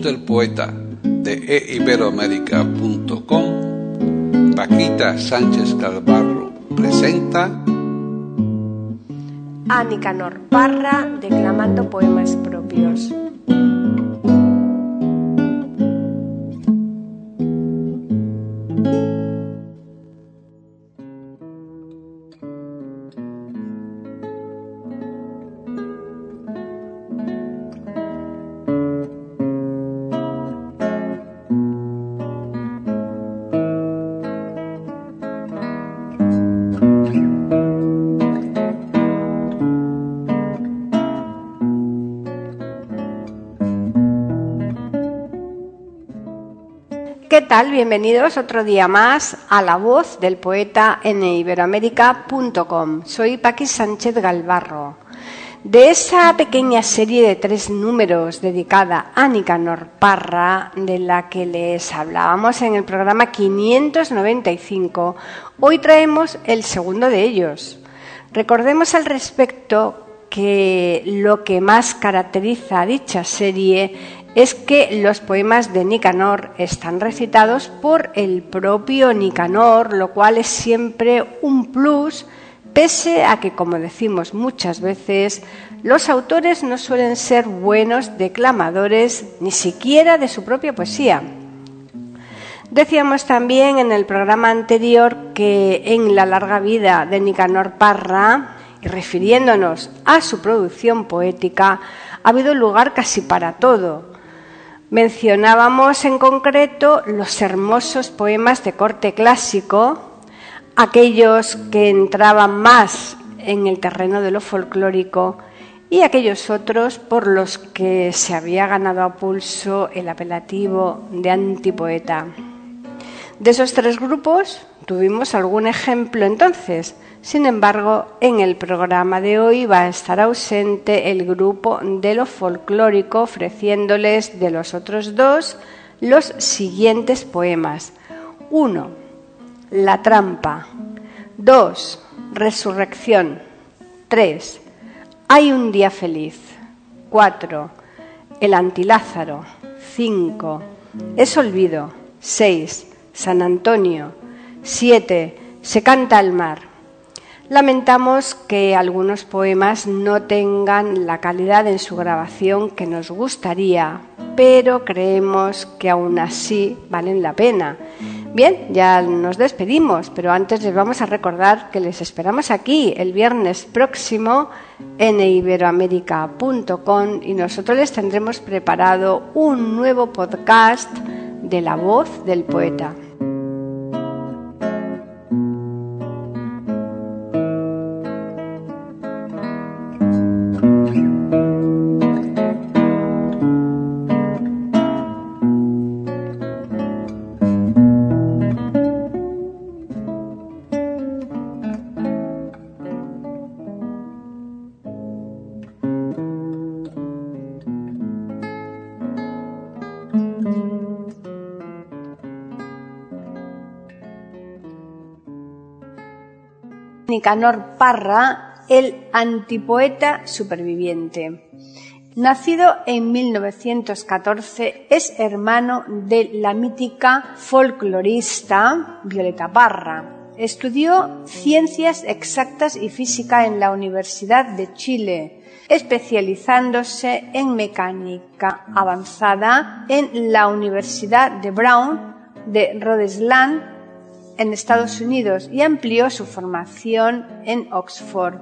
Del poeta de eiberoamérica.com, Paquita Sánchez Calvarro presenta a Nicanor Parra declamando poemas propios. Tal? Bienvenidos otro día más a La Voz del Poeta en iberoamérica.com. Soy Paqui Sánchez Galvarro. De esa pequeña serie de tres números dedicada a Nicanor Parra, de la que les hablábamos en el programa 595, hoy traemos el segundo de ellos. Recordemos al respecto que lo que más caracteriza a dicha serie es que los poemas de Nicanor están recitados por el propio Nicanor, lo cual es siempre un plus, pese a que, como decimos muchas veces, los autores no suelen ser buenos declamadores ni siquiera de su propia poesía. Decíamos también en el programa anterior que en la larga vida de Nicanor Parra, y refiriéndonos a su producción poética, ha habido lugar casi para todo, Mencionábamos en concreto los hermosos poemas de corte clásico, aquellos que entraban más en el terreno de lo folclórico y aquellos otros por los que se había ganado a pulso el apelativo de antipoeta. De esos tres grupos tuvimos algún ejemplo entonces, sin embargo, en el programa de hoy va a estar ausente el grupo de lo folclórico, ofreciéndoles de los otros dos los siguientes poemas. 1. La trampa. 2. Resurrección. 3. Hay un día feliz. 4. El antilázaro. 5. Es olvido. 6. San Antonio. 7. Se canta al mar. Lamentamos que algunos poemas no tengan la calidad en su grabación que nos gustaría, pero creemos que aún así valen la pena. Bien, ya nos despedimos, pero antes les vamos a recordar que les esperamos aquí el viernes próximo en iberoamérica.com y nosotros les tendremos preparado un nuevo podcast de la voz del poeta. Nicanor Parra, el antipoeta superviviente. Nacido en 1914, es hermano de la mítica folclorista Violeta Parra. Estudió ciencias exactas y física en la Universidad de Chile, especializándose en mecánica avanzada en la Universidad de Brown de Rhode Island en Estados Unidos y amplió su formación en Oxford.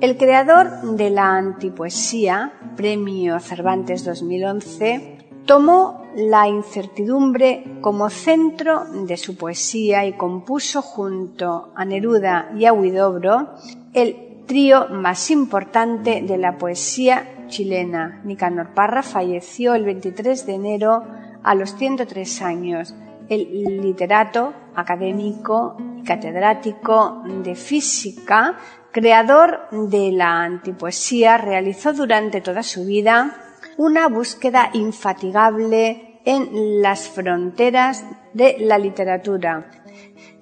El creador de la antipoesía, Premio Cervantes 2011, tomó la incertidumbre como centro de su poesía y compuso junto a Neruda y a Huidobro el trío más importante de la poesía chilena. Nicanor Parra falleció el 23 de enero a los 103 años. El literato, académico y catedrático de física, creador de la antipoesía, realizó durante toda su vida una búsqueda infatigable en las fronteras de la literatura.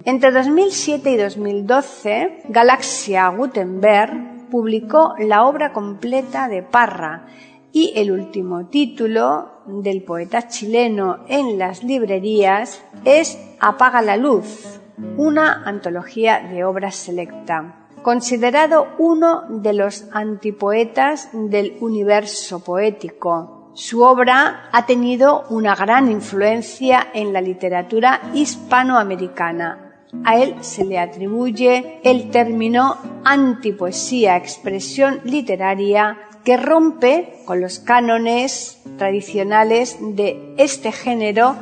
Entre 2007 y 2012, Galaxia Gutenberg publicó la obra completa de Parra y el último título del poeta chileno en las librerías es Apaga la luz, una antología de obras selecta considerado uno de los antipoetas del universo poético. Su obra ha tenido una gran influencia en la literatura hispanoamericana. A él se le atribuye el término antipoesía, expresión literaria que rompe con los cánones tradicionales de este género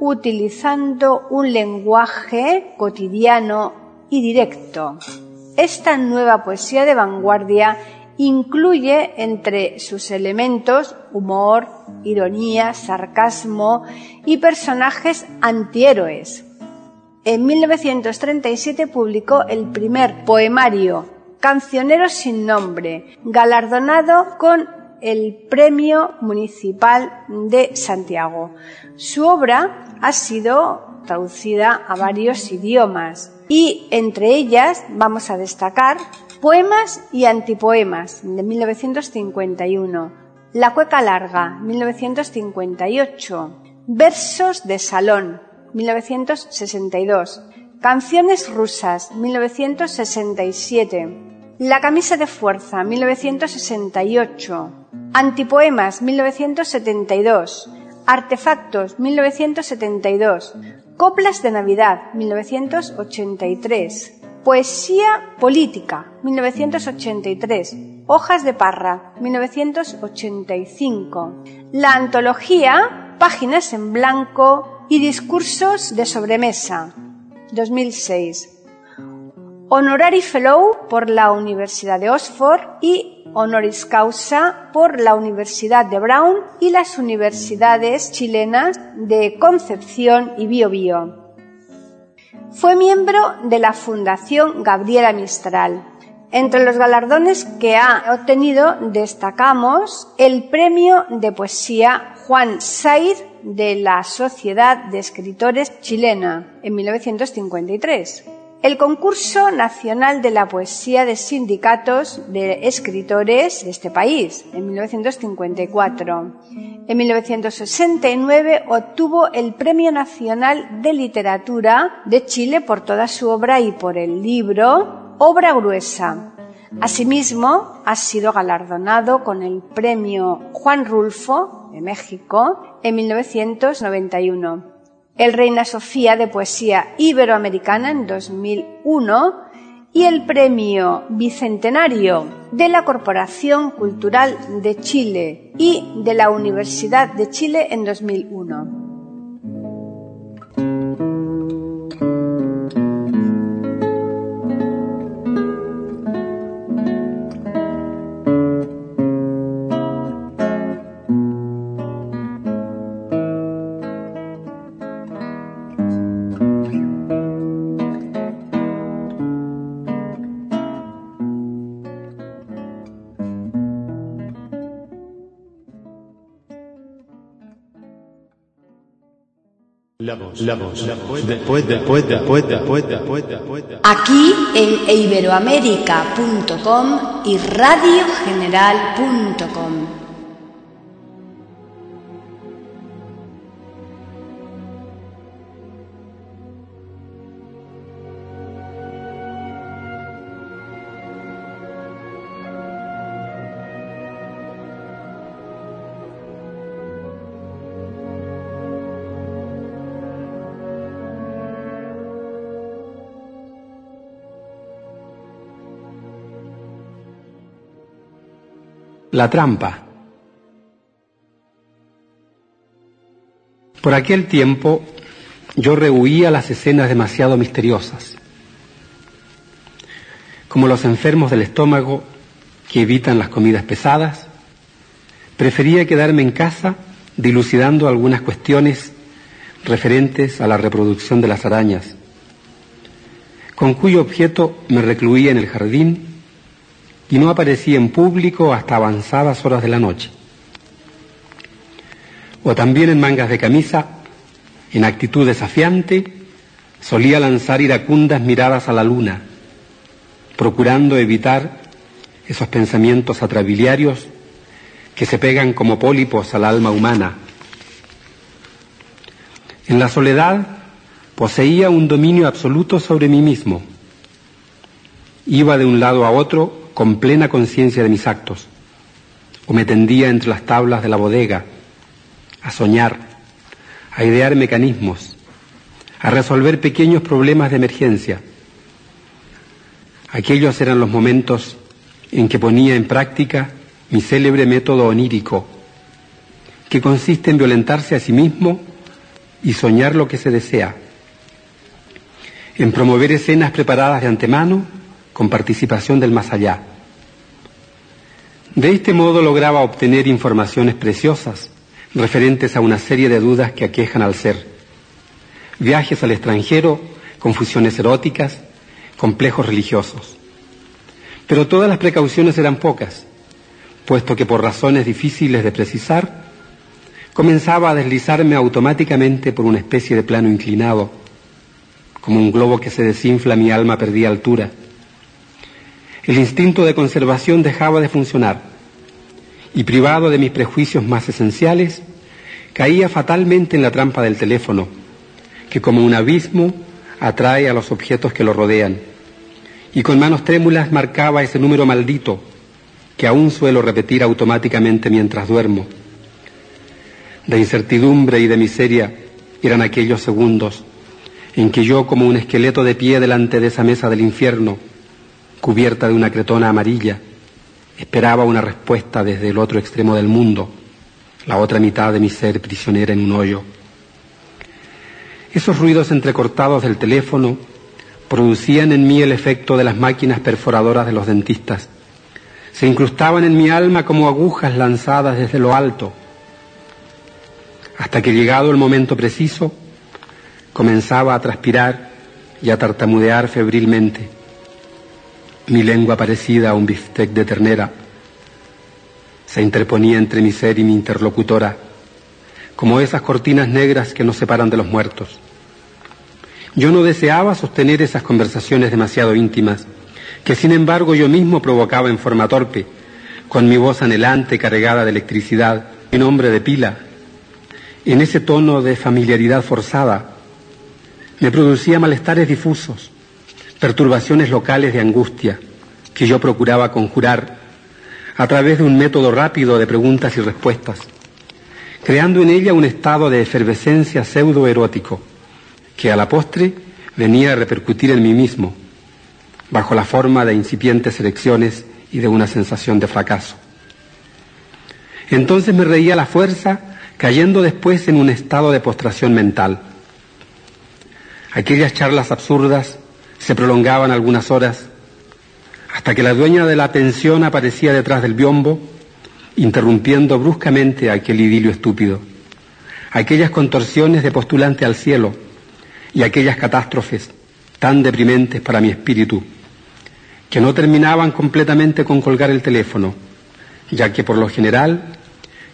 utilizando un lenguaje cotidiano y directo. Esta nueva poesía de vanguardia incluye entre sus elementos humor, ironía, sarcasmo y personajes antihéroes. En 1937 publicó el primer poemario, Cancionero sin nombre, galardonado con el Premio Municipal de Santiago. Su obra ha sido traducida a varios idiomas y entre ellas vamos a destacar Poemas y antipoemas de 1951, La cueca larga 1958, Versos de salón 1962, Canciones rusas 1967, La camisa de fuerza 1968, Antipoemas 1972, Artefactos 1972, Coplas de Navidad, 1983. Poesía política, 1983. Hojas de Parra, 1985. La antología, Páginas en Blanco y Discursos de Sobremesa, 2006. Honorary Fellow por la Universidad de Oxford y honoris causa por la Universidad de Brown y las universidades chilenas de Concepción y Biobío. Fue miembro de la Fundación Gabriela Mistral. Entre los galardones que ha obtenido destacamos el Premio de Poesía Juan Said de la Sociedad de Escritores Chilena en 1953 el concurso nacional de la poesía de sindicatos de escritores de este país en 1954. En 1969 obtuvo el Premio Nacional de Literatura de Chile por toda su obra y por el libro Obra Gruesa. Asimismo, ha sido galardonado con el Premio Juan Rulfo de México en 1991 el Reina Sofía de Poesía Iberoamericana en 2001 y el Premio Bicentenario de la Corporación Cultural de Chile y de la Universidad de Chile en 2001. Aquí en iberoamérica.com y radiogeneral.com. La trampa. Por aquel tiempo yo rehuía las escenas demasiado misteriosas. Como los enfermos del estómago que evitan las comidas pesadas, prefería quedarme en casa dilucidando algunas cuestiones referentes a la reproducción de las arañas, con cuyo objeto me recluía en el jardín y no aparecía en público hasta avanzadas horas de la noche. O también en mangas de camisa, en actitud desafiante, solía lanzar iracundas miradas a la luna, procurando evitar esos pensamientos atrabiliarios que se pegan como pólipos al alma humana. En la soledad poseía un dominio absoluto sobre mí mismo. Iba de un lado a otro con plena conciencia de mis actos, o me tendía entre las tablas de la bodega, a soñar, a idear mecanismos, a resolver pequeños problemas de emergencia. Aquellos eran los momentos en que ponía en práctica mi célebre método onírico, que consiste en violentarse a sí mismo y soñar lo que se desea, en promover escenas preparadas de antemano con participación del más allá. De este modo lograba obtener informaciones preciosas referentes a una serie de dudas que aquejan al ser. Viajes al extranjero, confusiones eróticas, complejos religiosos. Pero todas las precauciones eran pocas, puesto que por razones difíciles de precisar, comenzaba a deslizarme automáticamente por una especie de plano inclinado. Como un globo que se desinfla, mi alma perdía altura. El instinto de conservación dejaba de funcionar y privado de mis prejuicios más esenciales, caía fatalmente en la trampa del teléfono, que como un abismo atrae a los objetos que lo rodean, y con manos trémulas marcaba ese número maldito que aún suelo repetir automáticamente mientras duermo. De incertidumbre y de miseria eran aquellos segundos en que yo, como un esqueleto de pie delante de esa mesa del infierno, cubierta de una cretona amarilla, esperaba una respuesta desde el otro extremo del mundo, la otra mitad de mi ser prisionera en un hoyo. Esos ruidos entrecortados del teléfono producían en mí el efecto de las máquinas perforadoras de los dentistas. Se incrustaban en mi alma como agujas lanzadas desde lo alto, hasta que llegado el momento preciso, comenzaba a transpirar y a tartamudear febrilmente, mi lengua parecida a un biftec de ternera, se interponía entre mi ser y mi interlocutora, como esas cortinas negras que nos separan de los muertos. Yo no deseaba sostener esas conversaciones demasiado íntimas, que sin embargo yo mismo provocaba en forma torpe, con mi voz anhelante cargada de electricidad, en nombre de pila, en ese tono de familiaridad forzada, me producía malestares difusos, perturbaciones locales de angustia, que yo procuraba conjurar a través de un método rápido de preguntas y respuestas, creando en ella un estado de efervescencia pseudo-erótico, que a la postre venía a repercutir en mí mismo, bajo la forma de incipientes elecciones y de una sensación de fracaso. Entonces me reía la fuerza, cayendo después en un estado de postración mental. Aquellas charlas absurdas se prolongaban algunas horas, hasta que la dueña de la pensión aparecía detrás del biombo, interrumpiendo bruscamente aquel idilio estúpido, aquellas contorsiones de postulante al cielo y aquellas catástrofes tan deprimentes para mi espíritu que no terminaban completamente con colgar el teléfono, ya que por lo general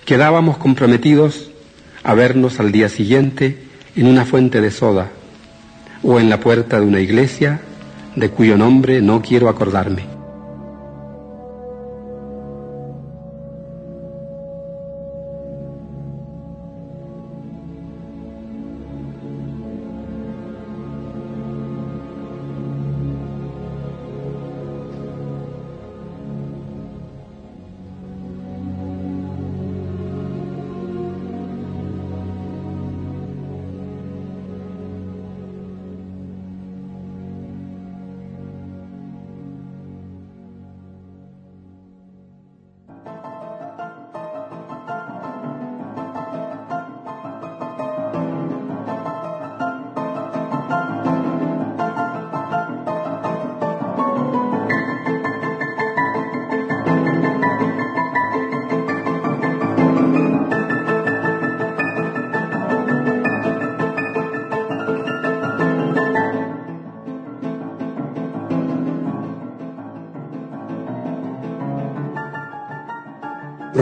quedábamos comprometidos a vernos al día siguiente en una fuente de soda o en la puerta de una iglesia de cuyo nombre no quiero acordarme.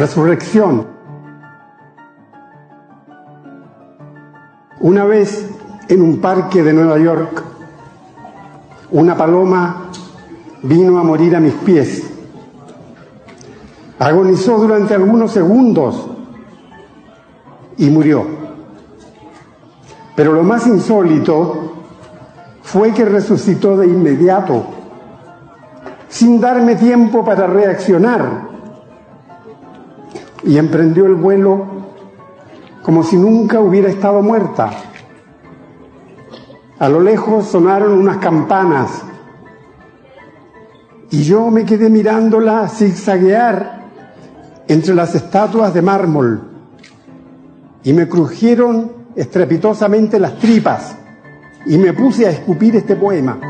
Resurrección. Una vez en un parque de Nueva York, una paloma vino a morir a mis pies. Agonizó durante algunos segundos y murió. Pero lo más insólito fue que resucitó de inmediato, sin darme tiempo para reaccionar, y emprendió el vuelo como si nunca hubiera estado muerta. A lo lejos sonaron unas campanas y yo me quedé mirándola zigzaguear entre las estatuas de mármol y me crujieron estrepitosamente las tripas y me puse a escupir este poema.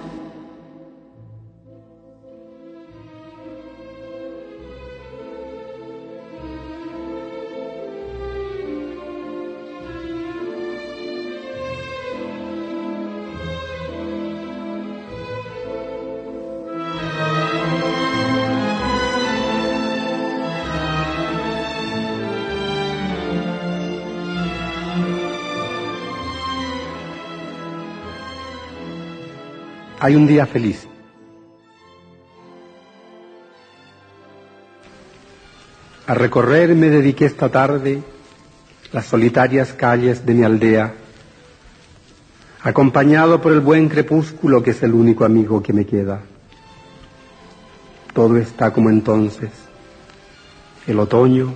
hay un día feliz. A recorrer me dediqué esta tarde las solitarias calles de mi aldea, acompañado por el buen crepúsculo que es el único amigo que me queda. Todo está como entonces, el otoño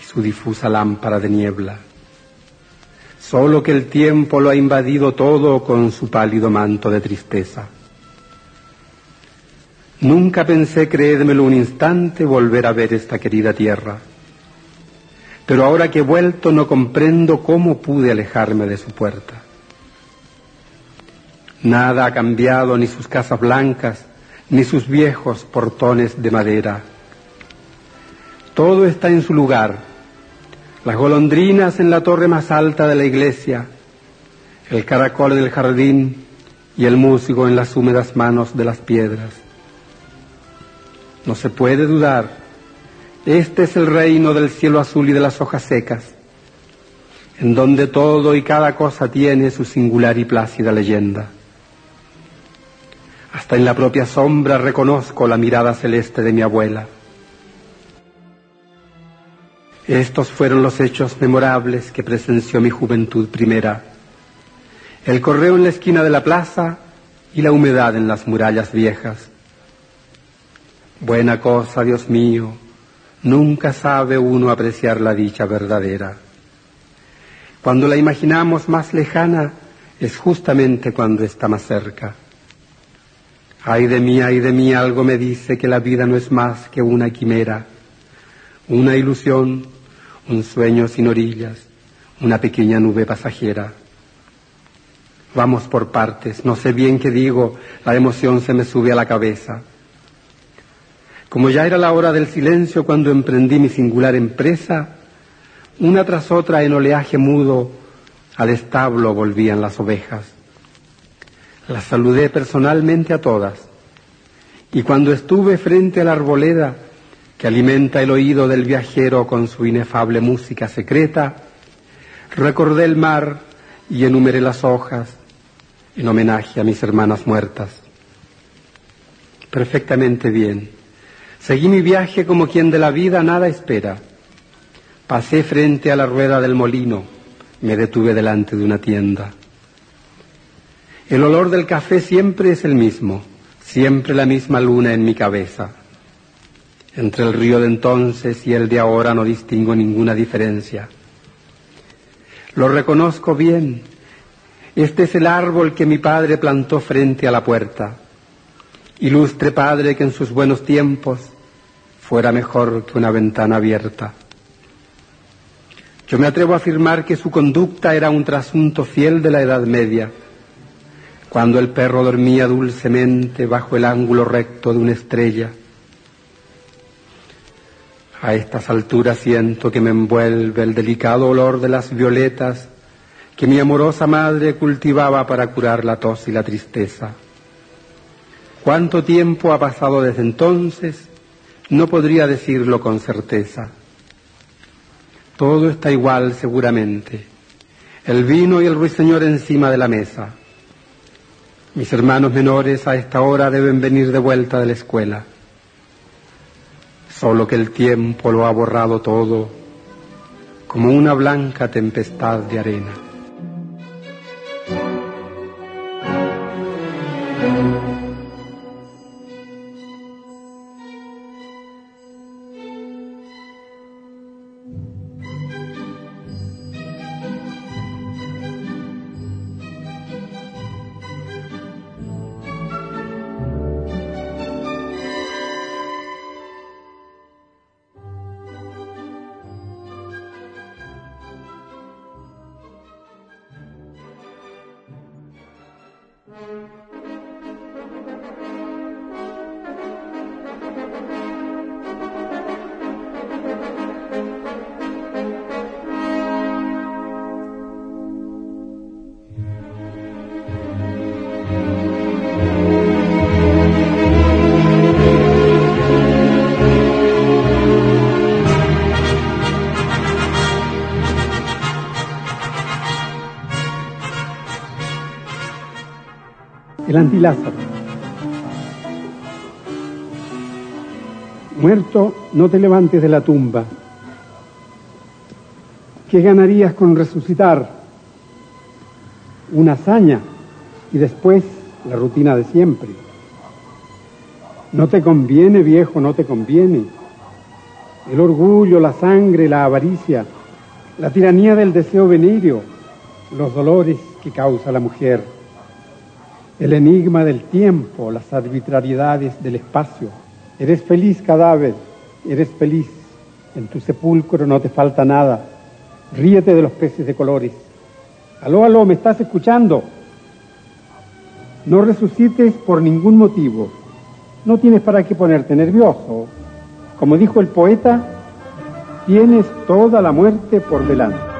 y su difusa lámpara de niebla. Solo que el tiempo lo ha invadido todo con su pálido manto de tristeza. Nunca pensé, creédmelo un instante, volver a ver esta querida tierra. Pero ahora que he vuelto no comprendo cómo pude alejarme de su puerta. Nada ha cambiado, ni sus casas blancas, ni sus viejos portones de madera. Todo está en su lugar, las golondrinas en la torre más alta de la iglesia, el caracol en el jardín y el músico en las húmedas manos de las piedras. No se puede dudar, este es el reino del cielo azul y de las hojas secas, en donde todo y cada cosa tiene su singular y plácida leyenda. Hasta en la propia sombra reconozco la mirada celeste de mi abuela estos fueron los hechos memorables que presenció mi juventud primera. El correo en la esquina de la plaza y la humedad en las murallas viejas. Buena cosa, Dios mío, nunca sabe uno apreciar la dicha verdadera. Cuando la imaginamos más lejana es justamente cuando está más cerca. Ay de mí, ay de mí, algo me dice que la vida no es más que una quimera una ilusión, un sueño sin orillas, una pequeña nube pasajera. Vamos por partes, no sé bien qué digo, la emoción se me sube a la cabeza. Como ya era la hora del silencio cuando emprendí mi singular empresa, una tras otra en oleaje mudo al establo volvían las ovejas. Las saludé personalmente a todas, y cuando estuve frente a la arboleda, que alimenta el oído del viajero con su inefable música secreta, recordé el mar y enumeré las hojas en homenaje a mis hermanas muertas. Perfectamente bien. Seguí mi viaje como quien de la vida nada espera. Pasé frente a la rueda del molino, me detuve delante de una tienda. El olor del café siempre es el mismo, siempre la misma luna en mi cabeza. Entre el río de entonces y el de ahora no distingo ninguna diferencia. Lo reconozco bien. Este es el árbol que mi padre plantó frente a la puerta. Ilustre padre que en sus buenos tiempos fuera mejor que una ventana abierta. Yo me atrevo a afirmar que su conducta era un trasunto fiel de la Edad Media, cuando el perro dormía dulcemente bajo el ángulo recto de una estrella. A estas alturas siento que me envuelve el delicado olor de las violetas que mi amorosa madre cultivaba para curar la tos y la tristeza. ¿Cuánto tiempo ha pasado desde entonces? No podría decirlo con certeza. Todo está igual seguramente. El vino y el ruiseñor encima de la mesa. Mis hermanos menores a esta hora deben venir de vuelta de la escuela. Solo que el tiempo lo ha borrado todo como una blanca tempestad de arena. Muerto, no te levantes de la tumba. ¿Qué ganarías con resucitar? Una hazaña y después la rutina de siempre. No te conviene, viejo, no te conviene. El orgullo, la sangre, la avaricia, la tiranía del deseo venéreo, los dolores que causa la mujer el enigma del tiempo, las arbitrariedades del espacio. Eres feliz, cadáver, eres feliz. En tu sepulcro no te falta nada. Ríete de los peces de colores. Aló, aló, ¿me estás escuchando? No resucites por ningún motivo. No tienes para qué ponerte nervioso. Como dijo el poeta, tienes toda la muerte por delante.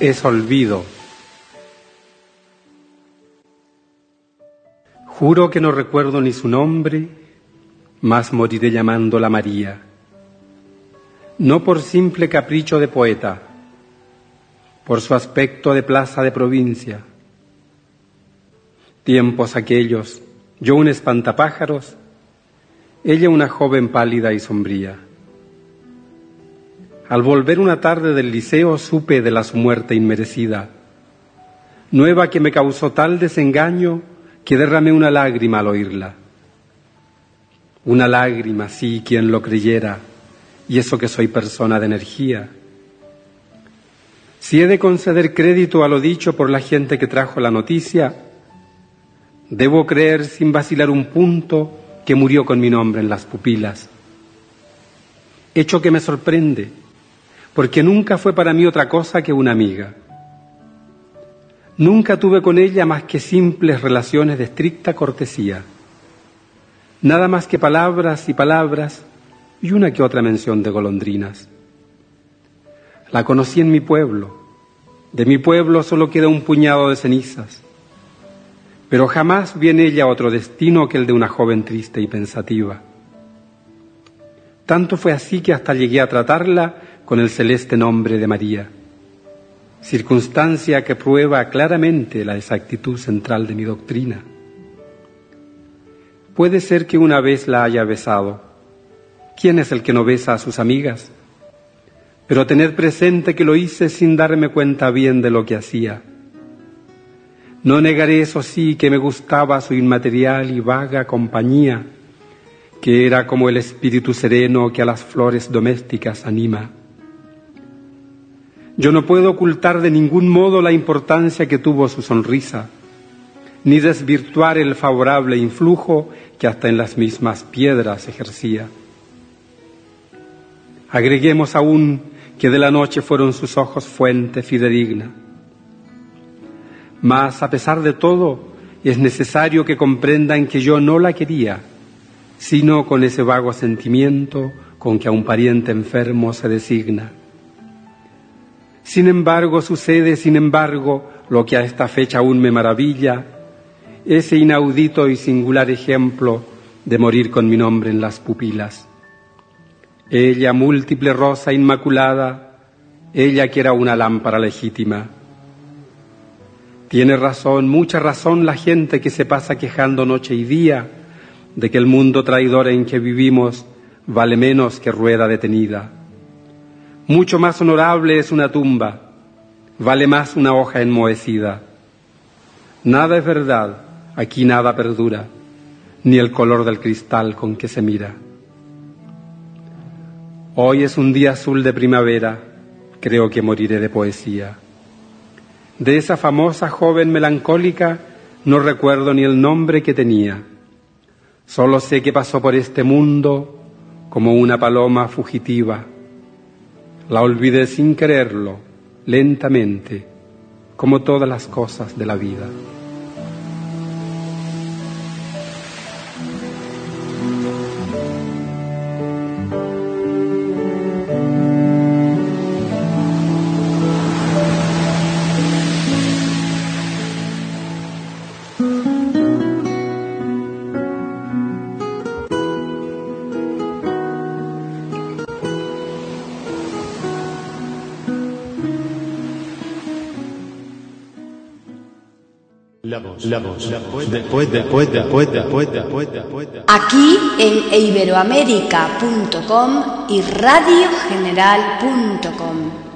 Es olvido. Juro que no recuerdo ni su nombre, mas moriré llamándola María. No por simple capricho de poeta, por su aspecto de plaza de provincia. Tiempos aquellos, yo un espantapájaros, ella una joven pálida y sombría. Al volver una tarde del liceo supe de la su muerte inmerecida, nueva que me causó tal desengaño que derramé una lágrima al oírla. Una lágrima, sí, quien lo creyera, y eso que soy persona de energía. Si he de conceder crédito a lo dicho por la gente que trajo la noticia, debo creer sin vacilar un punto que murió con mi nombre en las pupilas. Hecho que me sorprende, porque nunca fue para mí otra cosa que una amiga. Nunca tuve con ella más que simples relaciones de estricta cortesía. Nada más que palabras y palabras y una que otra mención de golondrinas. La conocí en mi pueblo. De mi pueblo solo queda un puñado de cenizas. Pero jamás viene ella otro destino que el de una joven triste y pensativa. Tanto fue así que hasta llegué a tratarla con el celeste nombre de María, circunstancia que prueba claramente la exactitud central de mi doctrina. Puede ser que una vez la haya besado. ¿Quién es el que no besa a sus amigas? Pero tened presente que lo hice sin darme cuenta bien de lo que hacía. No negaré eso sí que me gustaba su inmaterial y vaga compañía, que era como el espíritu sereno que a las flores domésticas anima. Yo no puedo ocultar de ningún modo la importancia que tuvo su sonrisa, ni desvirtuar el favorable influjo que hasta en las mismas piedras ejercía. Agreguemos aún que de la noche fueron sus ojos fuente fidedigna. Mas a pesar de todo, es necesario que comprendan que yo no la quería, sino con ese vago sentimiento con que a un pariente enfermo se designa. Sin embargo, sucede, sin embargo, lo que a esta fecha aún me maravilla, ese inaudito y singular ejemplo de morir con mi nombre en las pupilas. Ella, múltiple rosa inmaculada, ella que era una lámpara legítima. Tiene razón, mucha razón la gente que se pasa quejando noche y día de que el mundo traidor en que vivimos vale menos que rueda detenida. Mucho más honorable es una tumba, vale más una hoja enmohecida. Nada es verdad, aquí nada perdura, ni el color del cristal con que se mira. Hoy es un día azul de primavera, creo que moriré de poesía. De esa famosa joven melancólica no recuerdo ni el nombre que tenía. Solo sé que pasó por este mundo como una paloma fugitiva. La olvidé sin quererlo, lentamente, como todas las cosas de la vida. Aquí en iberoamérica.com y radiogeneral.com.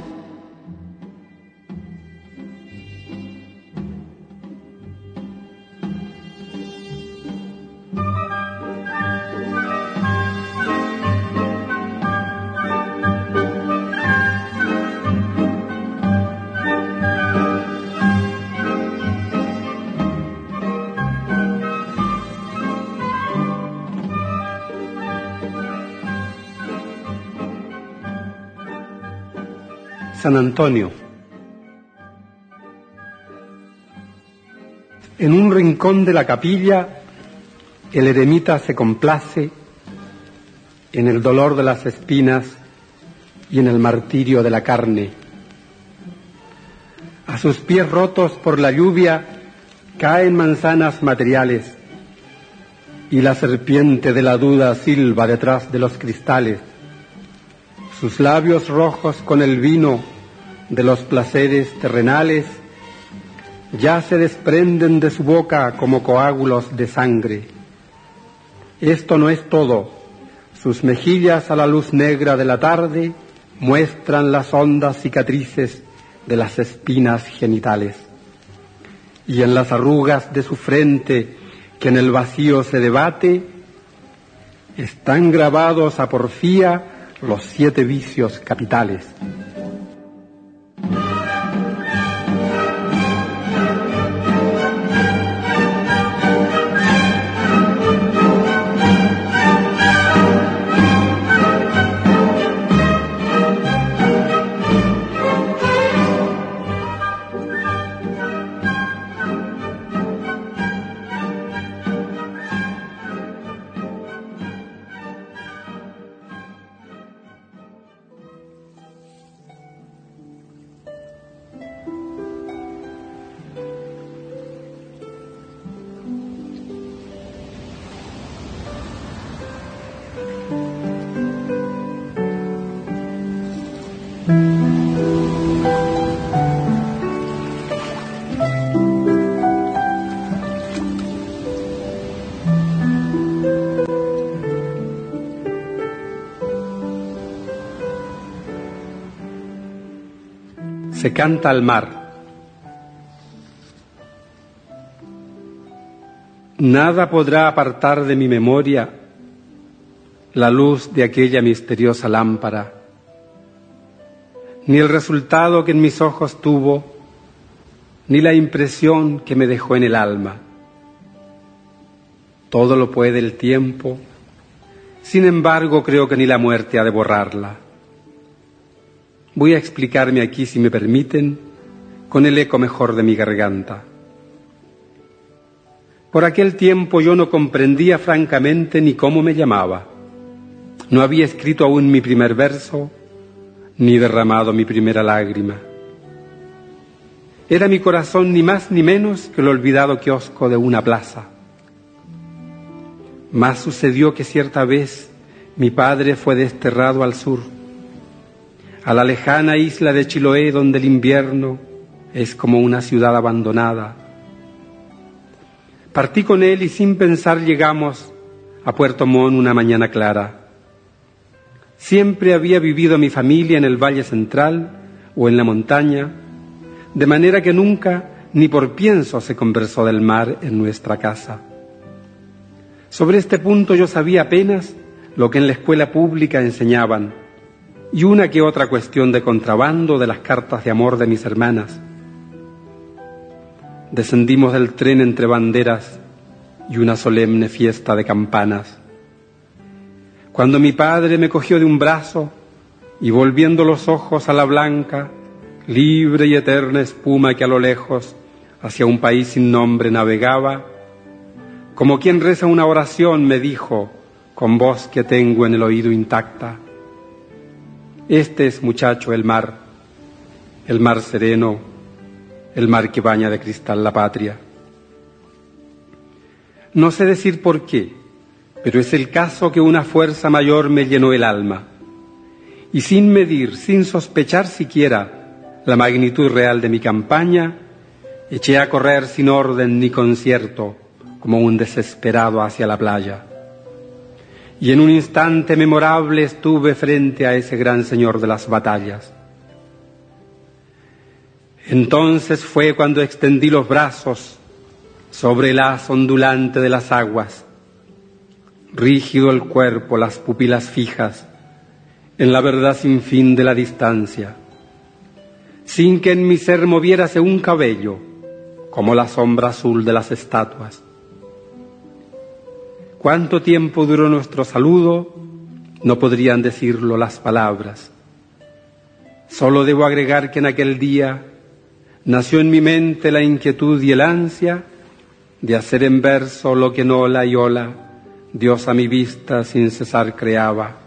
San Antonio. En un rincón de la capilla, el eremita se complace en el dolor de las espinas y en el martirio de la carne. A sus pies rotos por la lluvia caen manzanas materiales y la serpiente de la duda silba detrás de los cristales. Sus labios rojos con el vino de los placeres terrenales ya se desprenden de su boca como coágulos de sangre. Esto no es todo. Sus mejillas a la luz negra de la tarde muestran las hondas cicatrices de las espinas genitales. Y en las arrugas de su frente, que en el vacío se debate, están grabados a porfía los siete vicios capitales. Se canta al mar. Nada podrá apartar de mi memoria la luz de aquella misteriosa lámpara, ni el resultado que en mis ojos tuvo, ni la impresión que me dejó en el alma. Todo lo puede el tiempo, sin embargo creo que ni la muerte ha de borrarla. Voy a explicarme aquí, si me permiten, con el eco mejor de mi garganta. Por aquel tiempo yo no comprendía francamente ni cómo me llamaba. No había escrito aún mi primer verso, ni derramado mi primera lágrima. Era mi corazón ni más ni menos que el olvidado kiosco de una plaza. Más sucedió que cierta vez mi padre fue desterrado al sur a la lejana isla de Chiloé donde el invierno es como una ciudad abandonada. Partí con él y sin pensar llegamos a Puerto Montt una mañana clara. Siempre había vivido mi familia en el Valle Central o en la montaña, de manera que nunca ni por pienso se conversó del mar en nuestra casa. Sobre este punto yo sabía apenas lo que en la escuela pública enseñaban y una que otra cuestión de contrabando de las cartas de amor de mis hermanas. Descendimos del tren entre banderas y una solemne fiesta de campanas. Cuando mi padre me cogió de un brazo y volviendo los ojos a la blanca, libre y eterna espuma que a lo lejos hacia un país sin nombre navegaba, como quien reza una oración me dijo, con voz que tengo en el oído intacta, este es, muchacho, el mar, el mar sereno, el mar que baña de cristal la patria. No sé decir por qué, pero es el caso que una fuerza mayor me llenó el alma. Y sin medir, sin sospechar siquiera la magnitud real de mi campaña, eché a correr sin orden ni concierto, como un desesperado hacia la playa y en un instante memorable estuve frente a ese gran señor de las batallas. Entonces fue cuando extendí los brazos sobre el haz ondulante de las aguas, rígido el cuerpo, las pupilas fijas, en la verdad sin fin de la distancia, sin que en mi ser moviérase un cabello, como la sombra azul de las estatuas Cuánto tiempo duró nuestro saludo, no podrían decirlo las palabras. Solo debo agregar que en aquel día nació en mi mente la inquietud y el ansia de hacer en verso lo que en ola y ola Dios a mi vista sin cesar creaba.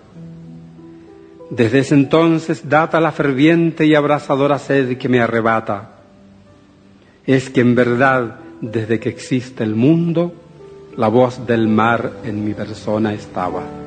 Desde ese entonces data la ferviente y abrasadora sed que me arrebata. Es que en verdad, desde que existe el mundo, la voz del mar en mi persona estaba.